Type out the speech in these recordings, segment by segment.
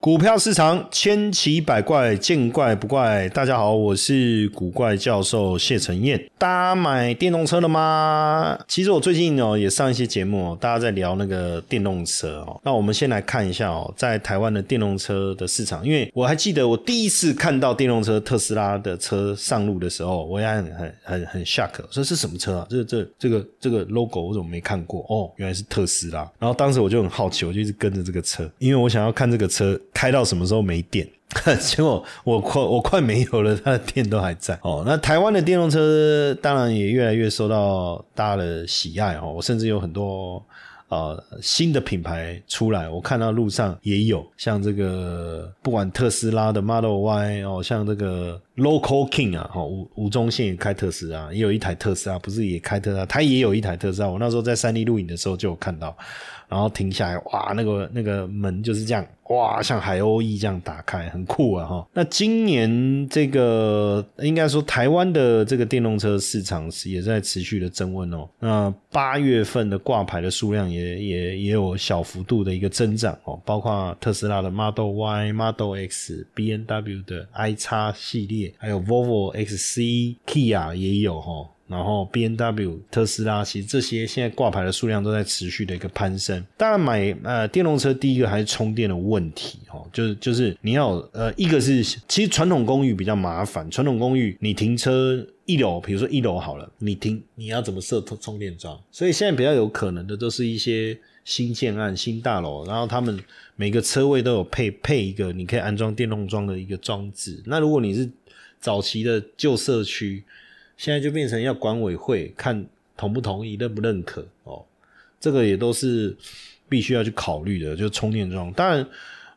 股票市场千奇百怪，见怪不怪。大家好，我是古怪教授谢承彦。大家买电动车了吗？其实我最近哦也上一些节目哦，大家在聊那个电动车哦。那我们先来看一下哦，在台湾的电动车的市场，因为我还记得我第一次看到电动车特斯拉的车上路的时候，我也很很很很 shock，说是什么车啊？这这这个这个 logo 我怎么没看过？哦，原来是特斯拉。然后当时我就很好奇，我就一直跟着这个车，因为我想要看这个车。开到什么时候没电？结果我快我快没有了，他的电都还在哦。那台湾的电动车当然也越来越受到大家的喜爱哦。我甚至有很多呃新的品牌出来，我看到路上也有像这个不管特斯拉的 Model Y 哦，像这个 Local King 啊，哈吴吴宗宪也开特斯拉，也有一台特斯拉，不是也开特斯拉，他也有一台特斯拉。我那时候在三立录影的时候就有看到。然后停下来，哇，那个那个门就是这样，哇，像海鸥翼这样打开，很酷啊哈。那今年这个应该说台湾的这个电动车市场是也在持续的增温哦。那八月份的挂牌的数量也也也有小幅度的一个增长哦，包括特斯拉的 Model Y、Model X、B N W 的 i 叉系列，还有 Volvo XC、Kia 也有哈。然后 B N W、特斯拉，其实这些现在挂牌的数量都在持续的一个攀升。当然，买呃电动车第一个还是充电的问题哦，就是就是你要呃一个是其实传统公寓比较麻烦，传统公寓你停车一楼，比如说一楼好了，你停你要怎么设充电桩？所以现在比较有可能的都是一些新建案、新大楼，然后他们每个车位都有配配一个你可以安装电动桩的一个装置。那如果你是早期的旧社区，现在就变成要管委会看同不同意、认不认可哦，这个也都是必须要去考虑的。就充电桩，当然，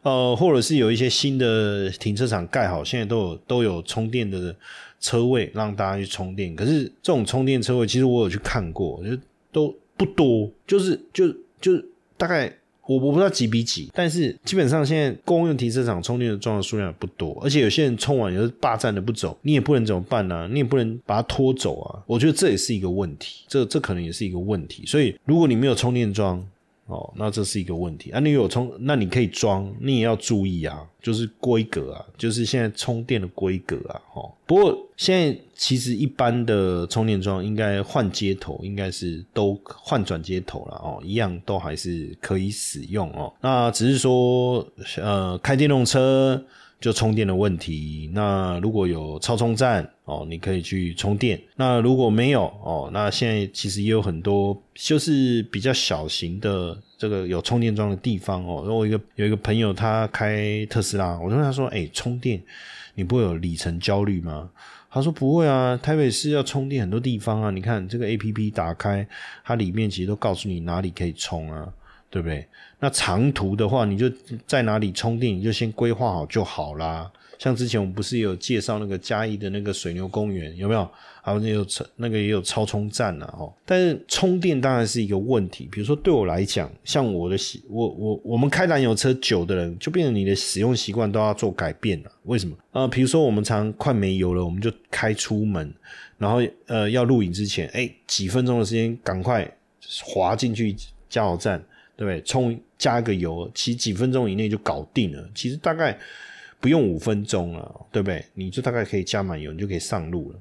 呃，或者是有一些新的停车场盖好，现在都有都有充电的车位让大家去充电。可是这种充电车位，其实我有去看过，就都不多，就是就就大概。我我不知道几比几，但是基本上现在公用停车场充电桩的数量也不多，而且有些人充完也是霸占的不走，你也不能怎么办呢？你也不能把它拖走啊！我觉得这也是一个问题，这这可能也是一个问题。所以如果你没有充电桩，哦，那这是一个问题啊！你有充，那你可以装，你也要注意啊，就是规格啊，就是现在充电的规格啊，哦。不过现在其实一般的充电桩应该换接头，应该是都换转接头了哦，一样都还是可以使用哦。那只是说，呃，开电动车。就充电的问题，那如果有超充站哦，你可以去充电。那如果没有哦，那现在其实也有很多就是比较小型的这个有充电桩的地方哦。然后一个有一个朋友他开特斯拉，我就问他说：“哎，充电你不会有里程焦虑吗？”他说：“不会啊，台北市要充电很多地方啊，你看这个 A P P 打开，它里面其实都告诉你哪里可以充啊。”对不对？那长途的话，你就在哪里充电，你就先规划好就好啦。像之前我们不是有介绍那个嘉义的那个水牛公园，有没有？还有那有超那个也有超充站呢，哦。但是充电当然是一个问题。比如说对我来讲，像我的，我我我们开燃油车久的人，就变成你的使用习惯都要做改变了。为什么？呃，比如说我们常快没油了，我们就开出门，然后呃要录影之前，哎，几分钟的时间赶快滑进去加油站。对不对？充加个油，其实几分钟以内就搞定了。其实大概不用五分钟了，对不对？你就大概可以加满油，你就可以上路了。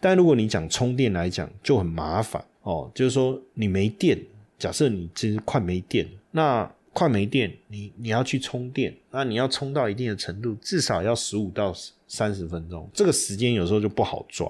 但如果你讲充电来讲，就很麻烦哦。就是说你没电，假设你其实快没电，那快没电，你你要去充电，那你要充到一定的程度，至少要十五到三十分钟。这个时间有时候就不好抓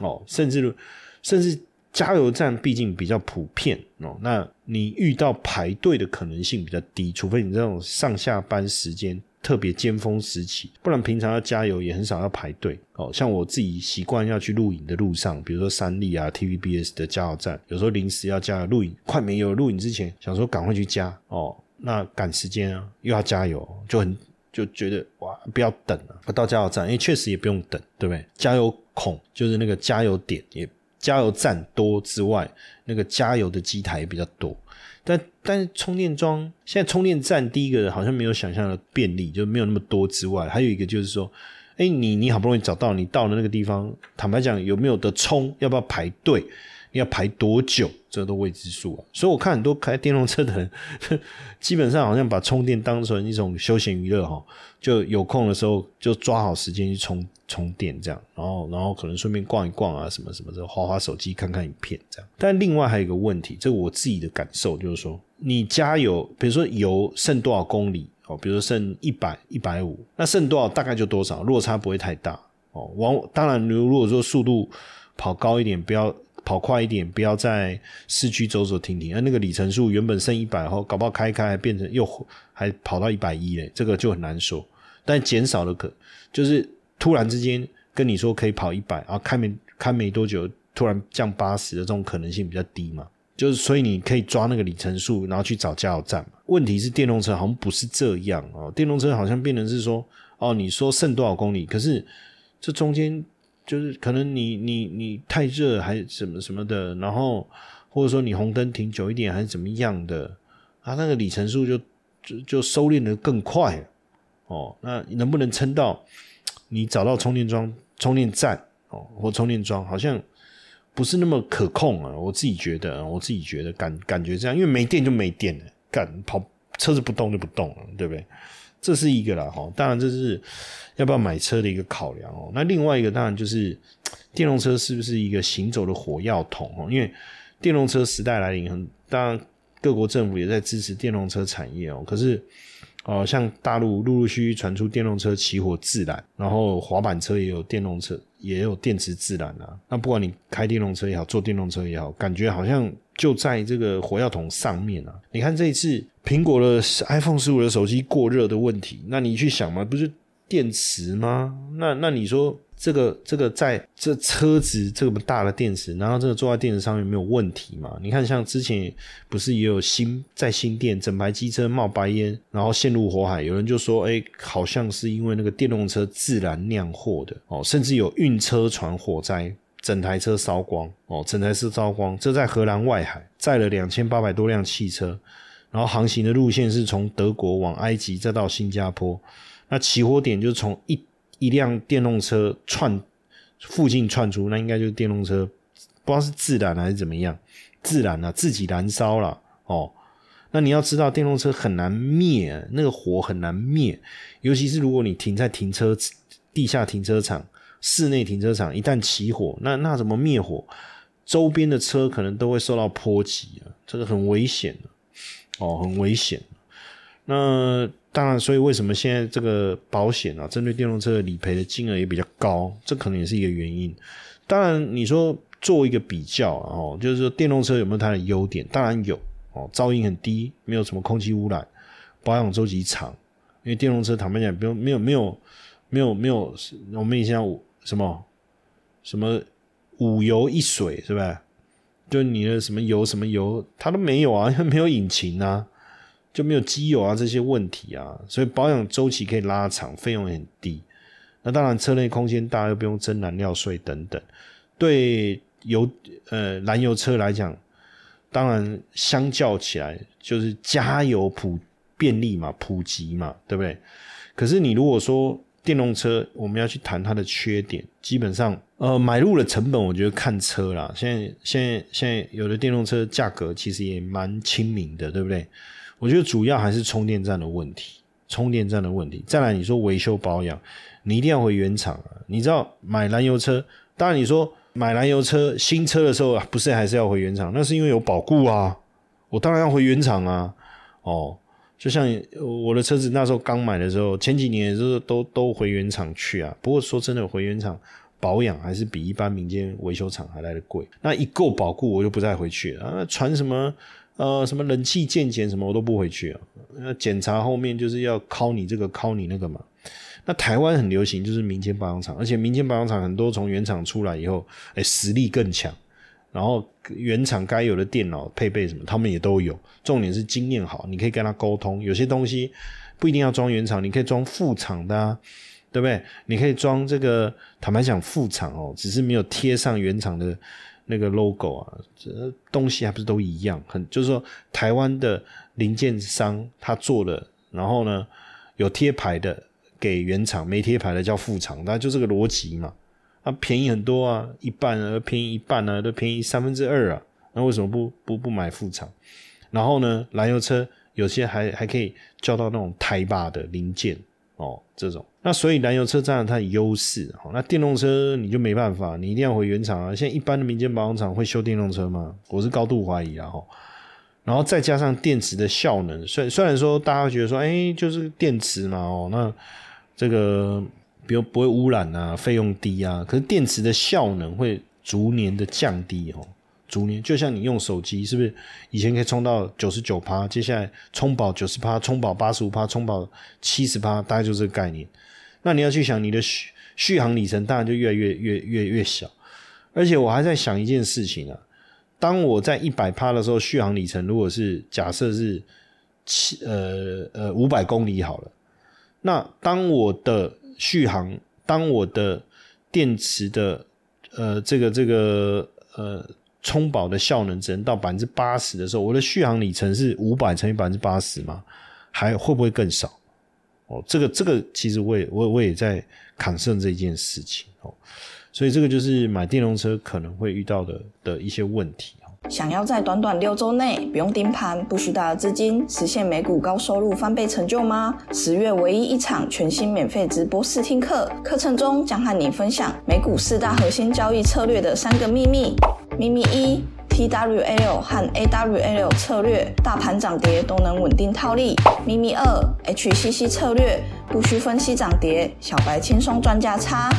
哦，甚至甚至。加油站毕竟比较普遍哦，那你遇到排队的可能性比较低，除非你这种上下班时间特别尖峰时期，不然平常要加油也很少要排队哦。像我自己习惯要去录影的路上，比如说三立啊、TVBS 的加油站，有时候临时要加录影，快没油，录影之前想说赶快去加哦，那赶时间啊，又要加油，就很就觉得哇，不要等了，到加油站，因为确实也不用等，对不对？加油孔就是那个加油点也。加油站多之外，那个加油的机台也比较多，但但是充电桩现在充电站第一个好像没有想象的便利，就没有那么多之外，还有一个就是说，哎，你你好不容易找到，你到了那个地方，坦白讲有没有得充，要不要排队？要排多久，这都未知数啊。所以我看很多开电动车的人，基本上好像把充电当成一种休闲娱乐哈，就有空的时候就抓好时间去充充电这样，然后然后可能顺便逛一逛啊，什么什么的，花花手机看看影片这样。但另外还有一个问题，这我自己的感受就是说，你加油，比如说油剩多少公里哦，比如说剩一百、一百五，那剩多少大概就多少，落差不会太大。哦，往当然，如如果说速度跑高一点，不要跑快一点，不要在市区走走停停，而那个里程数原本剩一百后，搞不好开开还变成又还跑到一百一嘞，这个就很难说。但减少了可就是突然之间跟你说可以跑一百，然后开没开没多久，突然降八十的这种可能性比较低嘛？就是所以你可以抓那个里程数，然后去找加油站。问题是电动车好像不是这样哦，电动车好像变成是说哦，你说剩多少公里，可是。这中间就是可能你你你太热还是什么什么的，然后或者说你红灯停久一点还是怎么样的，啊，那个里程数就就就收敛的更快哦。那能不能撑到你找到充电桩、充电站哦或充电桩，好像不是那么可控啊。我自己觉得，我自己觉得感感觉这样，因为没电就没电了，干跑车子不动就不动了，对不对？这是一个啦，哈，当然这是要不要买车的一个考量哦。那另外一个当然就是电动车是不是一个行走的火药桶哦？因为电动车时代来临，很当然各国政府也在支持电动车产业哦。可是哦，像大陆陆陆续续传出电动车起火自燃，然后滑板车也有电动车也有电池自燃啊。那不管你开电动车也好，坐电动车也好，感觉好像。就在这个火药桶上面啊！你看这一次苹果的 iPhone 十五的手机过热的问题，那你去想嘛，不是电池吗？那那你说这个这个在这车子这么大的电池，然后这个坐在电池上面没有问题吗？你看像之前不是也有新在新店整排机车冒白烟，然后陷入火海，有人就说，哎，好像是因为那个电动车自燃酿祸的哦，甚至有运车船火灾。整台车烧光哦，整台车烧光。这在荷兰外海载了两千八百多辆汽车，然后航行的路线是从德国往埃及，再到新加坡。那起火点就从一一辆电动车窜附近窜出，那应该就是电动车，不知道是自燃还是怎么样，自燃了，自己燃烧了哦。那你要知道，电动车很难灭，那个火很难灭，尤其是如果你停在停车地下停车场。室内停车场一旦起火，那那怎么灭火？周边的车可能都会受到波及啊，这个很危险哦，很危险。那当然，所以为什么现在这个保险啊，针对电动车的理赔的金额也比较高，这可能也是一个原因。当然，你说做一个比较哦，就是说电动车有没有它的优点？当然有哦，噪音很低，没有什么空气污染，保养周期长。因为电动车坦白讲，不用没有没有没有没有，我们以前五。什么什么五油一水是吧？就你的什么油什么油，它都没有啊，因 为没有引擎啊，就没有机油啊这些问题啊，所以保养周期可以拉长，费用也很低。那当然车内空间大，又不用征燃料税等等。对油呃燃油车来讲，当然相较起来就是加油普便利嘛，普及嘛，对不对？可是你如果说，电动车我们要去谈它的缺点，基本上，呃，买入的成本我觉得看车啦。现在现在现在有的电动车价格其实也蛮亲民的，对不对？我觉得主要还是充电站的问题，充电站的问题。再来，你说维修保养，你一定要回原厂啊。你知道买燃油车，当然你说买燃油车新车的时候，不是还是要回原厂？那是因为有保固啊，我当然要回原厂啊，哦。就像我的车子那时候刚买的时候，前几年是都都回原厂去啊。不过说真的，回原厂保养还是比一般民间维修厂还来的贵。那一够保固，我就不再回去了啊。传什么呃什么冷气渐减什么，我都不回去啊。那检查后面就是要敲你这个敲你那个嘛。那台湾很流行就是民间保养厂，而且民间保养厂很多从原厂出来以后，哎实力更强。然后原厂该有的电脑配备什么，他们也都有。重点是经验好，你可以跟他沟通。有些东西不一定要装原厂，你可以装副厂的，对不对？你可以装这个，坦白讲，副厂哦，只是没有贴上原厂的那个 logo 啊，这东西还不是都一样？很就是说，台湾的零件商他做的，然后呢有贴牌的给原厂，没贴牌的叫副厂，那就这个逻辑嘛。啊，便宜很多啊，一半啊，便宜一半啊，都便宜三分之二啊，那为什么不不不买副厂？然后呢，燃油车有些还还可以叫到那种台霸的零件哦，这种。那所以燃油车占了它的优势，哦，那电动车你就没办法，你一定要回原厂啊。现在一般的民间保养厂会修电动车吗？我是高度怀疑啊，哈。然后再加上电池的效能，虽虽然说大家觉得说，哎，就是电池嘛，哦，那这个比如不会污染啊，费用低啊，可是电池的效能会逐年的降低哦，逐年就像你用手机，是不是以前可以充到九十九趴，接下来充饱九十趴，充饱八十五趴，充饱七十趴，大概就这个概念。那你要去想你的续续航里程，当然就越来越越越越小。而且我还在想一件事情啊。当我在一百趴的时候，续航里程如果是假设是七呃呃五百公里好了，那当我的续航，当我的电池的呃这个这个呃充饱的效能只能到百分之八十的时候，我的续航里程是五百乘以百分之八十吗？还会不会更少？哦，这个这个其实我也我我也在抗胜这件事情哦。所以这个就是买电动车可能会遇到的的一些问题想要在短短六周内不用盯盘、不需大的资金，实现美股高收入翻倍成就吗？十月唯一一场全新免费直播试听课，课程中将和你分享美股四大核心交易策略的三个秘密。秘密一：TWL 和 AWL 策略，大盘涨跌都能稳定套利。秘密二：HCC 策略，不需分析涨跌，小白轻松赚价差。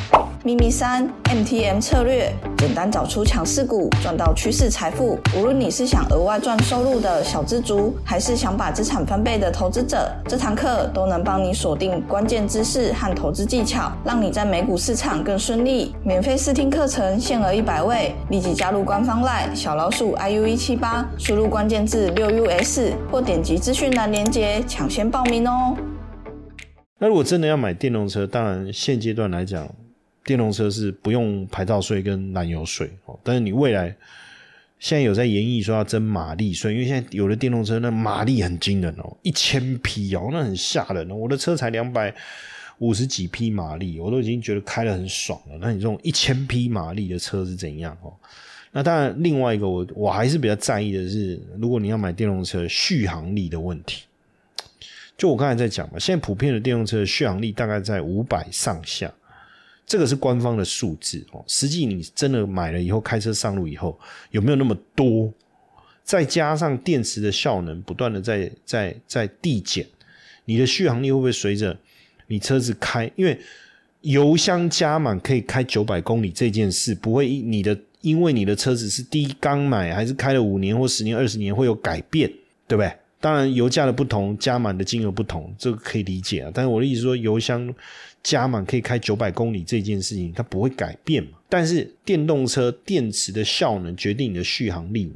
秘密三，MTM 策略，简单找出强势股，赚到趋势财富。无论你是想额外赚收入的小资族，还是想把资产翻倍的投资者，这堂课都能帮你锁定关键知识和投资技巧，让你在美股市场更顺利。免费试听课程限额一百位，立即加入官方 LINE 小老鼠 iu 一七八，输入关键字六 us 或点击资讯栏链接抢先报名哦。那如果真的要买电动车，当然现阶段来讲。电动车是不用牌照税跟燃油税哦，但是你未来现在有在研议说要征马力税，因为现在有的电动车那马力很惊人哦，一千匹哦，那很吓人哦。我的车才两百五十几匹马力，我都已经觉得开的很爽了。那你这种一千匹马力的车是怎样哦？那当然，另外一个我我还是比较在意的是，如果你要买电动车续航力的问题，就我刚才在讲嘛，现在普遍的电动车续航力大概在五百上下。这个是官方的数字哦，实际你真的买了以后，开车上路以后有没有那么多？再加上电池的效能不断的在在在递减，你的续航力会不会随着你车子开？因为油箱加满可以开九百公里这件事，不会你的因为你的车子是第一刚买还是开了五年或十年、二十年会有改变，对不对？当然油价的不同，加满的金额不同，这个可以理解啊。但是我的意思说，油箱。加满可以开九百公里这件事情，它不会改变嘛？但是电动车电池的效能决定你的续航力嘛？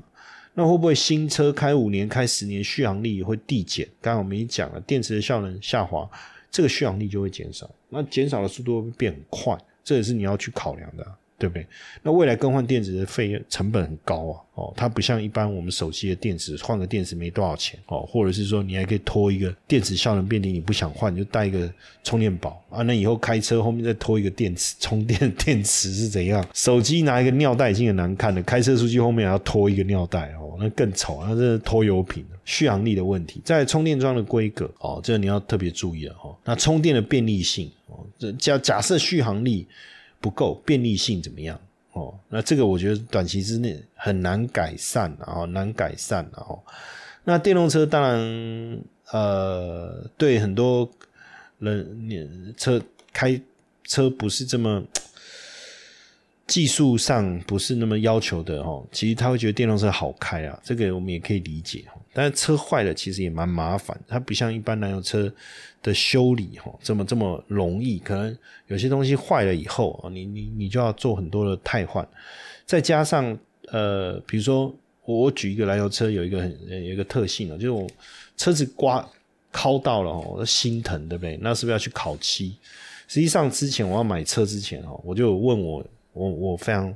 那会不会新车开五年、开十年，续航力会递减？刚刚我们已经讲了，电池的效能下滑，这个续航力就会减少。那减少的速度会变很快，这也是你要去考量的。对不对？那未来更换电池的费用成本很高啊，哦，它不像一般我们手机的电池，换个电池没多少钱哦，或者是说你还可以拖一个电池效能变低，你不想换就带一个充电宝啊，那以后开车后面再拖一个电池充电电池是怎样？手机拿一个尿袋已经很难看了，开车出去后面还要拖一个尿袋哦，那更丑，那是拖油瓶。续航力的问题，在充电桩的规格哦，这个你要特别注意了哦。那充电的便利性哦，假假设续航力。不够便利性怎么样？哦，那这个我觉得短期之内很难改善，然后难改善，然后那电动车当然呃，对很多人你车开车不是这么技术上不是那么要求的哦，其实他会觉得电动车好开啊，这个我们也可以理解。但是车坏了其实也蛮麻烦，它不像一般燃油车。的修理哈，这么这么容易？可能有些东西坏了以后啊，你你你就要做很多的汰换，再加上呃，比如说我举一个燃油车，有一个很有一个特性啊，就是我车子刮敲到了哦，心疼对不对？那是不是要去烤漆？实际上之前我要买车之前哦，我就问我我我非常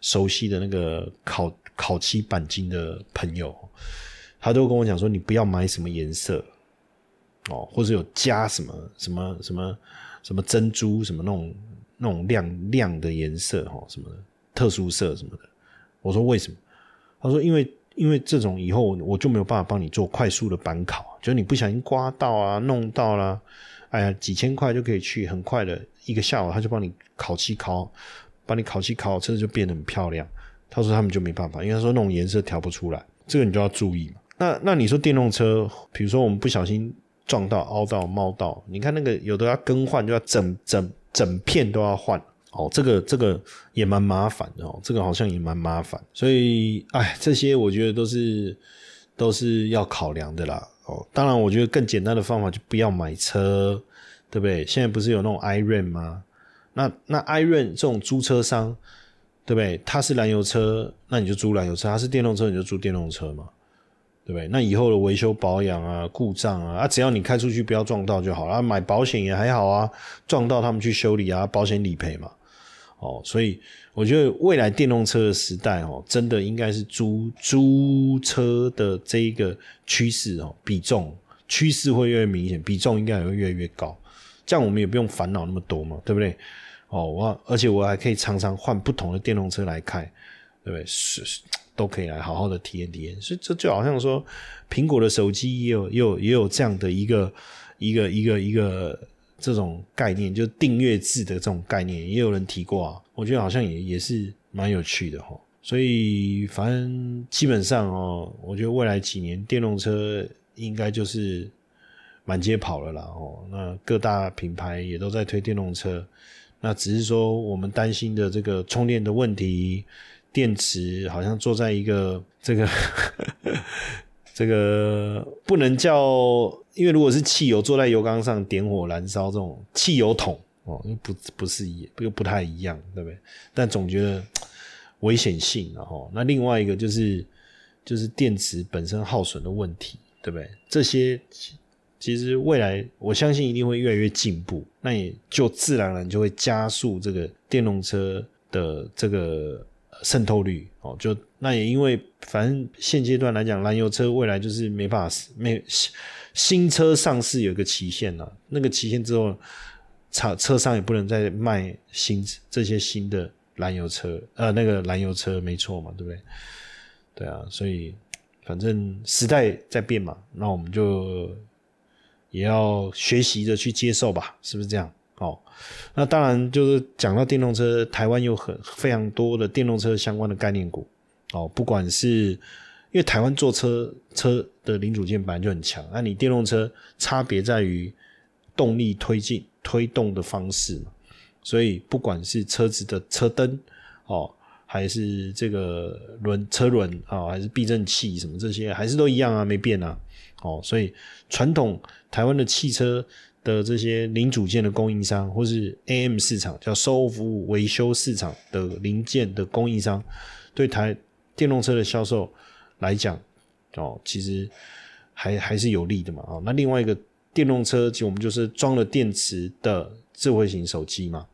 熟悉的那个烤烤漆钣金的朋友，他都跟我讲说，你不要买什么颜色。哦，或者有加什么什么什么什么珍珠什么那种那种亮亮的颜色哈，什么的特殊色什么的。我说为什么？他说因为因为这种以后我就没有办法帮你做快速的板烤，就是你不小心刮到啊、弄到啦，哎呀几千块就可以去，很快的一个下午他就帮你烤漆烤，帮你烤漆烤，车子就变得很漂亮。他说他们就没办法，因为他说那种颜色调不出来，这个你就要注意嘛。那那你说电动车，比如说我们不小心撞到、凹到、猫到，你看那个有的要更换，就要整整整片都要换哦，这个这个也蛮麻烦的哦，这个好像也蛮麻烦，所以哎，这些我觉得都是都是要考量的啦哦。当然，我觉得更简单的方法就不要买车，对不对？现在不是有那种 i r o n 吗？那那 i r o n 这种租车商。对不对？它是燃油车，那你就租燃油车；它是电动车，你就租电动车嘛，对不对？那以后的维修保养啊、故障啊，啊，只要你开出去不要撞到就好了。买保险也还好啊，撞到他们去修理啊，保险理赔嘛。哦，所以我觉得未来电动车的时代哦，真的应该是租租车的这一个趋势哦，比重趋势会越来越明显，比重应该也会越来越高。这样我们也不用烦恼那么多嘛，对不对？哦，我而且我还可以常常换不同的电动车来开，对不对？是都可以来好好的体验体验。所以这就好像说，苹果的手机也有也有也有这样的一个一个一个一个这种概念，就订阅制的这种概念，也有人提过啊。我觉得好像也也是蛮有趣的哈。所以反正基本上哦，我觉得未来几年电动车应该就是满街跑了啦。哦，那各大品牌也都在推电动车。那只是说，我们担心的这个充电的问题，电池好像坐在一个 这个这个不能叫，因为如果是汽油坐在油缸上点火燃烧这种汽油桶哦，不不是一又不太一样，对不对？但总觉得危险性，然后那另外一个就是就是电池本身耗损的问题，对不对？这些。其实未来我相信一定会越来越进步，那也就自然而然就会加速这个电动车的这个渗透率哦。就那也因为反正现阶段来讲，燃油车未来就是没办法没新车上市有一个期限了，那个期限之后，厂车商也不能再卖新这些新的燃油车，呃，那个燃油车没错嘛，对不对？对啊，所以反正时代在变嘛，那我们就。也要学习着去接受吧，是不是这样？哦，那当然就是讲到电动车，台湾有很非常多的电动车相关的概念股哦，不管是因为台湾做车车的零组件本来就很强，那你电动车差别在于动力推进推动的方式，所以不管是车子的车灯哦，还是这个轮车轮啊，还是避震器什么这些，还是都一样啊，没变啊，哦，所以传统。台湾的汽车的这些零组件的供应商，或是 AM 市场叫售后服务维修市场的零件的供应商，对台电动车的销售来讲，哦，其实还还是有利的嘛。啊，那另外一个电动车，其实我们就是装了电池的智慧型手机嘛，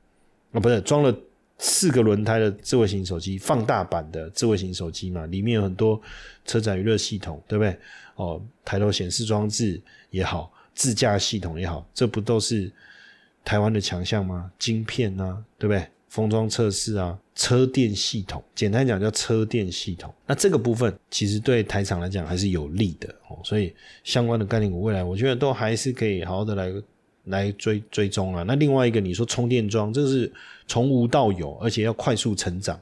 啊，不是装了四个轮胎的智慧型手机，放大版的智慧型手机嘛，里面有很多车载娱乐系统，对不对？哦，抬头显示装置也好。自驾系统也好，这不都是台湾的强项吗？晶片啊，对不对？封装测试啊，车电系统，简单讲叫车电系统。那这个部分其实对台厂来讲还是有利的哦。所以相关的概念股未来，我觉得都还是可以好好的来来追追踪啊。那另外一个，你说充电桩，这是从无到有，而且要快速成长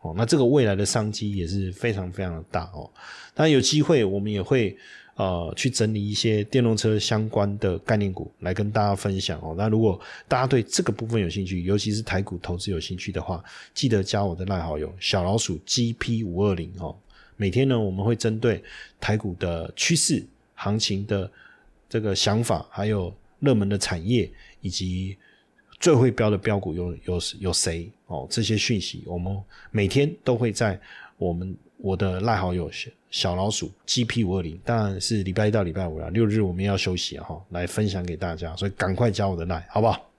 哦。那这个未来的商机也是非常非常的大哦。当然有机会，我们也会。呃，去整理一些电动车相关的概念股来跟大家分享哦。那如果大家对这个部分有兴趣，尤其是台股投资有兴趣的话，记得加我的赖好友小老鼠 GP 五二零哦。每天呢，我们会针对台股的趋势、行情的这个想法，还有热门的产业以及最会标的标股有有有谁哦？这些讯息，我们每天都会在我们。我的赖好友小小老鼠 GP 五二零，当然是礼拜一到礼拜五了，六日我们要休息哈，来分享给大家，所以赶快加我的赖，好不好？